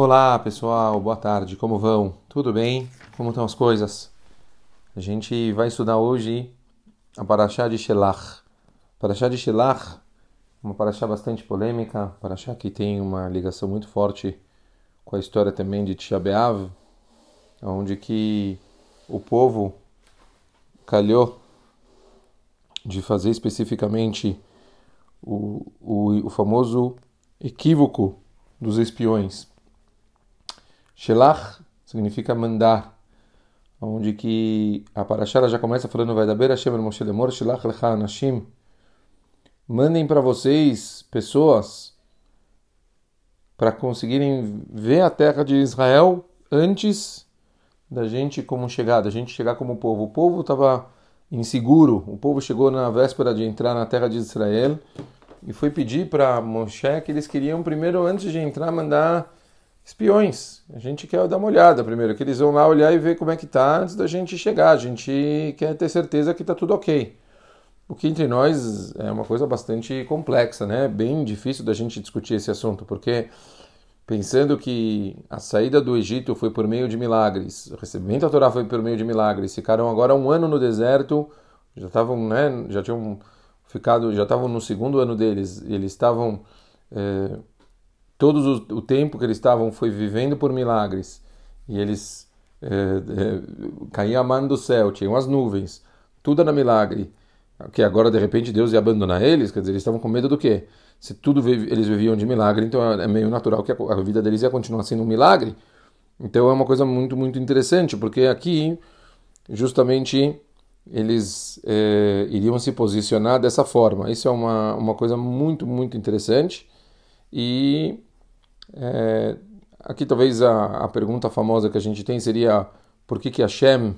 Olá pessoal, boa tarde, como vão? Tudo bem? Como estão as coisas? A gente vai estudar hoje a Paraxá de Shelach. Paraxá de Shelach, uma Paraxá bastante polêmica, Paraxá que tem uma ligação muito forte com a história também de Tisha B'Av, onde que o povo calhou de fazer especificamente o, o, o famoso equívoco dos espiões. Shelach significa mandar, onde que a Parashara já começa falando vai Moshe lemor Shelach lecha anashim. Mandem para vocês pessoas para conseguirem ver a terra de Israel antes da gente como chegar, da gente chegar como povo. O povo estava inseguro. O povo chegou na véspera de entrar na terra de Israel e foi pedir para Moshe que eles queriam primeiro, antes de entrar, mandar espiões. A gente quer dar uma olhada primeiro, que eles vão lá olhar e ver como é que tá antes da gente chegar. A gente quer ter certeza que está tudo ok. O que entre nós é uma coisa bastante complexa, né? Bem difícil da gente discutir esse assunto, porque pensando que a saída do Egito foi por meio de milagres, o recebimento da Torá foi por meio de milagres, ficaram agora um ano no deserto, já estavam, né? Já tinham ficado, já estavam no segundo ano deles, eles estavam é, todo o, tempo que eles estavam foi vivendo por milagres e eles é, é, caía a mão do céu, tinham as nuvens, tudo era milagre. Que agora de repente Deus ia abandonar eles, quer dizer, eles estavam com medo do quê? Se tudo eles viviam de milagre, então é meio natural que a, vida deles ia continuar sendo um milagre. Então é uma coisa muito muito interessante, porque aqui justamente eles é, iriam se posicionar dessa forma. Isso é uma, uma coisa muito, muito interessante. E é, aqui talvez a, a pergunta famosa que a gente tem seria por que, que Hashem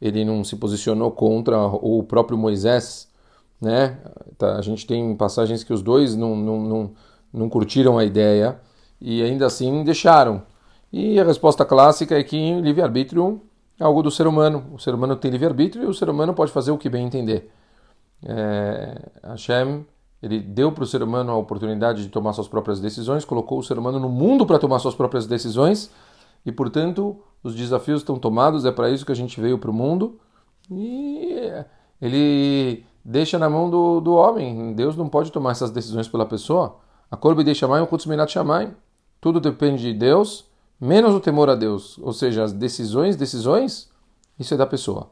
ele não se posicionou contra o próprio Moisés, né? Tá, a gente tem passagens que os dois não, não, não, não curtiram a ideia e ainda assim deixaram. E a resposta clássica é que livre-arbítrio é algo do ser humano. O ser humano tem livre-arbítrio e o ser humano pode fazer o que bem entender. É, Hashem ele deu para o ser humano a oportunidade de tomar suas próprias decisões, colocou o ser humano no mundo para tomar suas próprias decisões e, portanto, os desafios estão tomados. É para isso que a gente veio para o mundo e ele deixa na mão do, do homem. Deus não pode tomar essas decisões pela pessoa. A corbe deixa mais, o kutsuminat chamai. Tudo depende de Deus menos o temor a Deus, ou seja, as decisões, decisões, isso é da pessoa.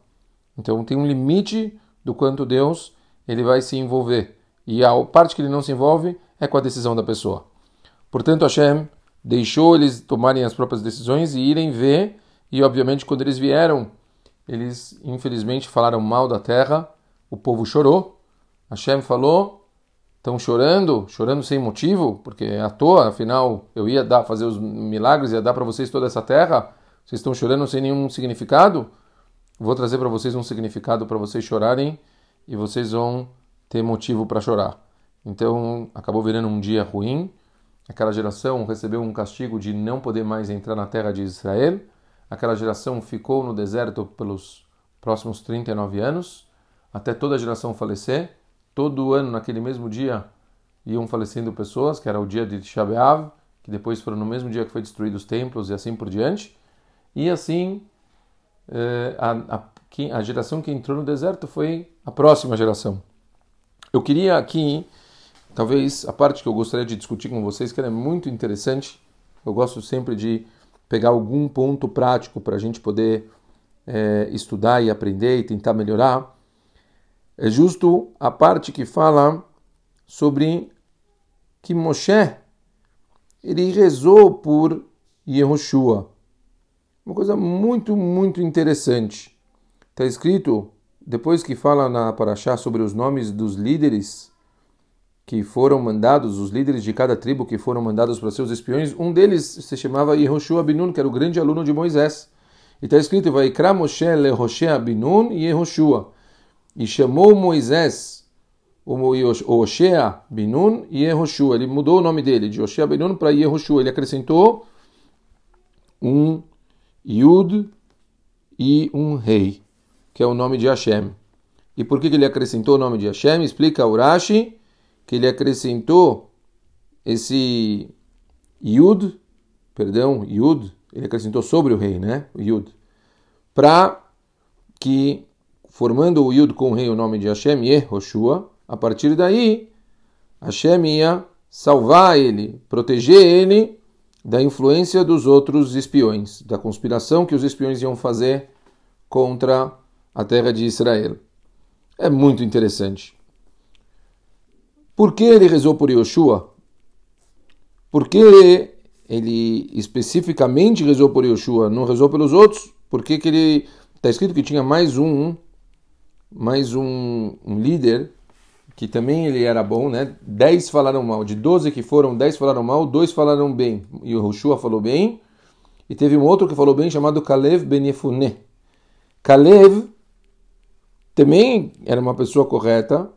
Então tem um limite do quanto Deus ele vai se envolver. E a parte que ele não se envolve é com a decisão da pessoa. Portanto, Hashem deixou eles tomarem as próprias decisões e irem ver, e obviamente quando eles vieram, eles infelizmente falaram mal da terra, o povo chorou. Hashem falou: estão chorando, chorando sem motivo, porque é à toa, afinal eu ia dar, fazer os milagres, ia dar para vocês toda essa terra, vocês estão chorando sem nenhum significado? Vou trazer para vocês um significado para vocês chorarem e vocês vão ter motivo para chorar. Então acabou virando um dia ruim. Aquela geração recebeu um castigo de não poder mais entrar na terra de Israel. Aquela geração ficou no deserto pelos próximos 39 anos, até toda a geração falecer todo ano, naquele mesmo dia, iam falecendo pessoas, que era o dia de Tisha que depois foram no mesmo dia que foi destruído os templos e assim por diante. E assim, eh, a, a, a geração que entrou no deserto foi a próxima geração. Eu queria aqui, talvez, a parte que eu gostaria de discutir com vocês, que é muito interessante. Eu gosto sempre de pegar algum ponto prático para a gente poder é, estudar e aprender e tentar melhorar é justo a parte que fala sobre que Moshe ele rezou por Yehoshua. Uma coisa muito, muito interessante. Está escrito, depois que fala na Paraxá sobre os nomes dos líderes que foram mandados, os líderes de cada tribo que foram mandados para seus espiões, um deles se chamava Yehoshua Binun, que era o grande aluno de Moisés. E está escrito, Vaikra Moshe Lehoshea Binun e Yehoshua e chamou Moisés, o Oshea Binun e Yehoshua. Ele mudou o nome dele de Oshea Binun para Yehoshua. Ele acrescentou um Yud e um Rei, que é o nome de Hashem. E por que, ele acrescentou o nome de Hashem? Explica Urashi que ele acrescentou esse Yud perdão, Yud, ele acrescentou sobre o rei, né? O Yud. Para que, formando o Yud com o rei o nome de Hashem Roshua, a partir daí, Hashem ia salvar ele, proteger ele da influência dos outros espiões, da conspiração que os espiões iam fazer contra a terra de Israel. É muito interessante. Por que ele rezou por Yoshua? Por que ele especificamente rezou por Yoshua, não rezou pelos outros? Por que, que ele. Está escrito que tinha mais um, mais um, um líder que também ele era bom, né? Dez falaram mal, de doze que foram, dez falaram mal, dois falaram bem. E o falou bem. E teve um outro que falou bem, chamado Kalev Ben. Kalev também era uma pessoa correta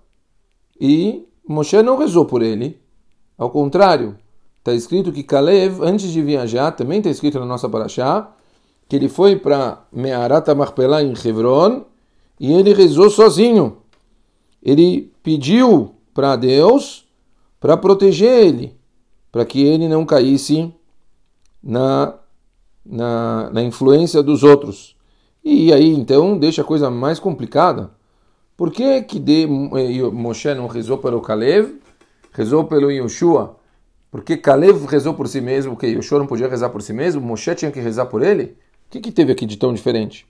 e Moshe não rezou por ele. Ao contrário, está escrito que Kalev, antes de viajar, também está escrito na nossa paraxá, que ele foi para Me'arat Marpelá em Hebron e ele rezou sozinho. Ele pediu para Deus para proteger ele, para que ele não caísse na, na, na influência dos outros. E aí então deixa a coisa mais complicada. Por que, que de, eh, Moshe não rezou pelo Kalev, rezou pelo Yoshua? Porque Kalev rezou por si mesmo, porque Yoshua não podia rezar por si mesmo, Moshe tinha que rezar por ele? O que, que teve aqui de tão diferente?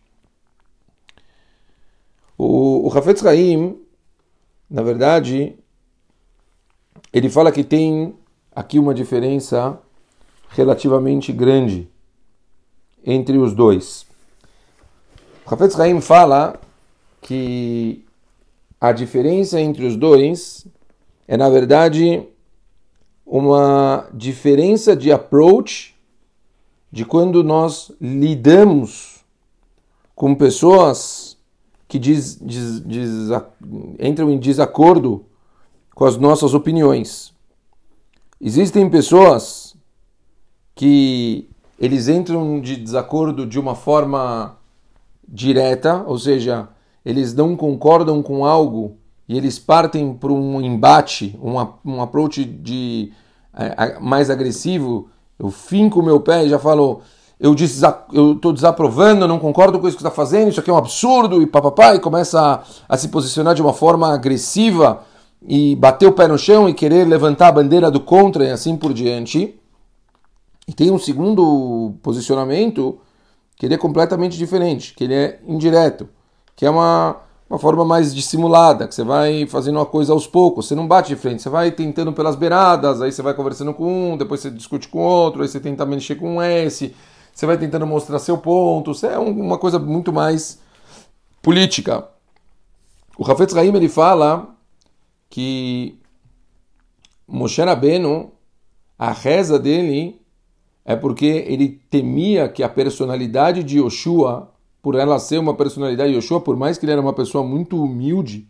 O, o Hafetz Haim, na verdade, ele fala que tem aqui uma diferença relativamente grande entre os dois. O Hafetz fala que a diferença entre os dois é, na verdade, uma diferença de approach de quando nós lidamos com pessoas que diz, diz, diz, entram em desacordo com as nossas opiniões. Existem pessoas que eles entram de desacordo de uma forma direta, ou seja, eles não concordam com algo e eles partem para um embate, um, um approach de, é, mais agressivo, eu finco o meu pé e já falo, eu estou desaprovando, não concordo com isso que está fazendo, isso aqui é um absurdo, e papapá, e começa a, a, se posicionar de uma forma agressiva e bater o pé no chão e querer levantar a bandeira do contra e assim por diante. E tem um segundo posicionamento que ele é completamente diferente, que ele é indireto que é uma, uma forma mais dissimulada, que você vai fazendo uma coisa aos poucos, você não bate de frente, você vai tentando pelas beiradas, aí você vai conversando com um, depois você discute com outro, aí você tenta mexer com esse, você vai tentando mostrar seu ponto, isso é uma coisa muito mais política. O Hafetz Haim ele fala que Moshe Rabbeinu, a reza dele é porque ele temia que a personalidade de Yoshua por ela ser uma personalidade Yoshua, por mais que ele era uma pessoa muito humilde,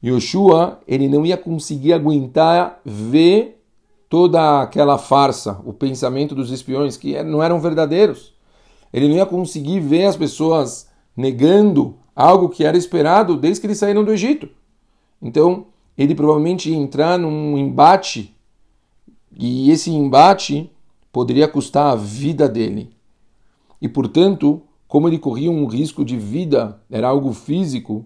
Yoshua, ele não ia conseguir aguentar ver toda aquela farsa, o pensamento dos espiões que não eram verdadeiros. Ele não ia conseguir ver as pessoas negando algo que era esperado desde que eles saíram do Egito. Então, ele provavelmente ia entrar num embate e esse embate poderia custar a vida dele. E, portanto, como ele corria um risco de vida, era algo físico,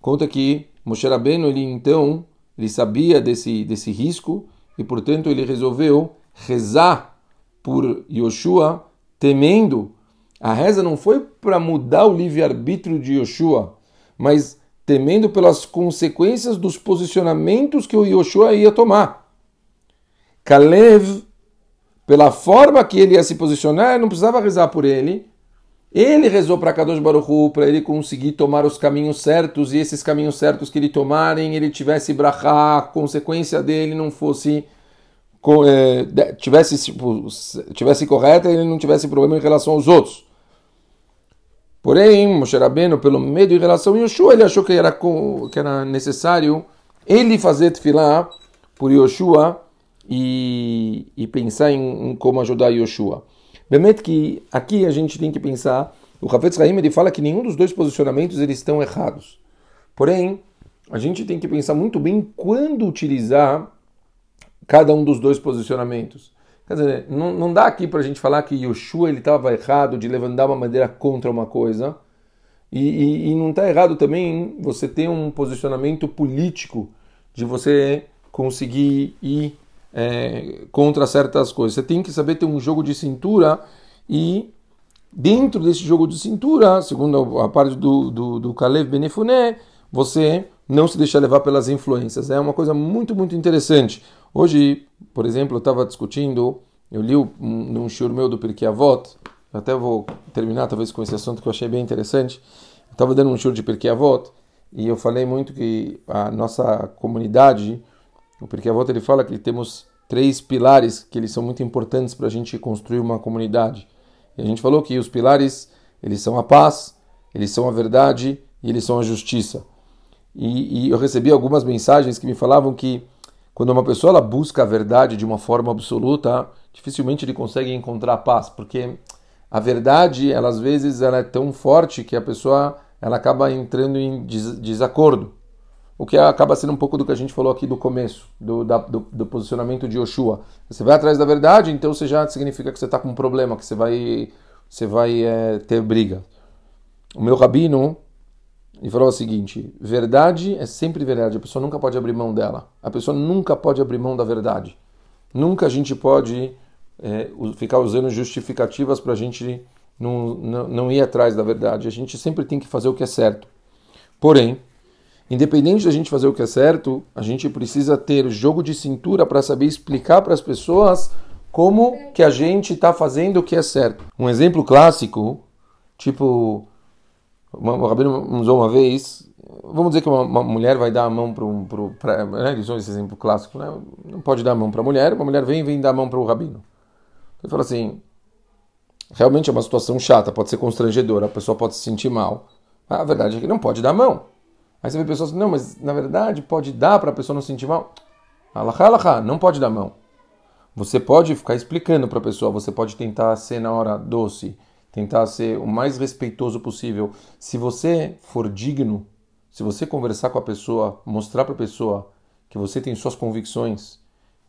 conta que Moshe Rabbeinu, ele então, ele sabia desse, desse risco e, portanto, ele resolveu rezar por Yoshua, temendo. A reza não foi para mudar o livre-arbítrio de Yoshua, mas temendo pelas consequências dos posicionamentos que o Yoshua ia tomar. Kalev, pela forma que ele ia se posicionar, não precisava rezar por ele, ele rezou para Kadosh Baruchu para ele conseguir tomar os caminhos certos e esses caminhos certos que ele tomarem, ele tivesse brachá, a consequência dele não fosse é, tivesse tipo, tivesse correta ele não tivesse problema em relação aos outros. Porém, Moshe Rabbeinu, pelo medo em relação a Yoshua, ele achou que era, que era necessário ele fazer tefilá por Yoshua e, e pensar em, em como ajudar Yoshua. Bemet que aqui a gente tem que pensar, o Hafetz Haim ele fala que nenhum dos dois posicionamentos eles estão errados. Porém, a gente tem que pensar muito bem quando utilizar cada um dos dois posicionamentos. Quer dizer, não, não dá aqui para a gente falar que Yoshua estava errado de levantar uma bandeira contra uma coisa. E, e, e não está errado também você ter um posicionamento político de você conseguir ir é, contra certas coisas. Você tem que saber ter um jogo de cintura e dentro desse jogo de cintura, segundo a parte do, do, do Kalev Benefuné, você não se deixar levar pelas influências. É uma coisa muito, muito interessante. Hoje, por exemplo, eu estava discutindo, eu li um, num shiur meu do Pirkei Avot, até vou terminar talvez com esse assunto que eu achei bem interessante. Eu estava dando um shiur de Pirkei Avot e eu falei muito que a nossa comunidade, o Pirkei Avot ele fala que temos três pilares que eles são muito importantes para a gente construir uma comunidade. E a gente falou que os pilares, eles são a paz, eles são a verdade e eles são a justiça. E, e eu recebi algumas mensagens que me falavam que quando uma pessoa ela busca a verdade de uma forma absoluta, dificilmente ele consegue encontrar paz, porque a verdade, ela às vezes ela é tão forte que a pessoa ela acaba entrando em desacordo. O que acaba sendo um pouco do que a gente falou aqui do começo, do, da, do, do, posicionamento de Yoshua. Você vai atrás da verdade, então você já significa que você está com um problema, que você vai, você vai é, ter briga. O meu rabino, e falou o seguinte: verdade é sempre verdade, a pessoa nunca pode abrir mão dela. A pessoa nunca pode abrir mão da verdade. Nunca a gente pode é, ficar usando justificativas para a gente não, não, não ir atrás da verdade. A gente sempre tem que fazer o que é certo. Porém, independente da gente fazer o que é certo, a gente precisa ter jogo de cintura para saber explicar para as pessoas como que a gente está fazendo o que é certo. Um exemplo clássico, tipo o Rabino usou uma vez, vamos dizer que uma, uma mulher vai dar a mão para um. Pra, né, ele usou esse exemplo clássico, né? não pode dar a mão para a mulher, uma mulher vem e vem dar a mão para o Rabino. Ele fala assim: realmente é uma situação chata, pode ser constrangedora, a pessoa pode se sentir mal. A verdade é que não pode dar a mão. Aí você vê pessoas não, mas na verdade pode dar para a pessoa não se sentir mal. Alahá, alahá, não pode dar mão. Você pode ficar explicando para a pessoa, você pode tentar ser na hora doce, tentar ser o mais respeitoso possível. Se você for digno, se você conversar com a pessoa, mostrar para a pessoa que você tem suas convicções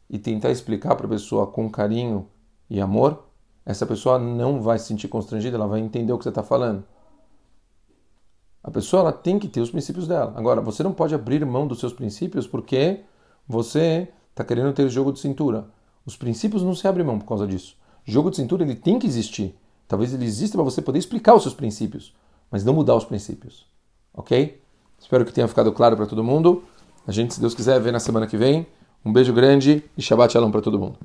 e tentar explicar para a pessoa com carinho e amor, essa pessoa não vai se sentir constrangida, ela vai entender o que você está falando. A pessoa ela tem que ter os princípios dela. Agora, você não pode abrir mão dos seus princípios porque você está querendo ter jogo de cintura. Os princípios não se abrem mão por causa disso. Jogo de cintura ele tem que existir. Talvez ele exista para você poder explicar os seus princípios, mas não mudar os princípios. Ok? Espero que tenha ficado claro para todo mundo. A gente, se Deus quiser, vê na semana que vem. Um beijo grande e Shabbat Shalom para todo mundo.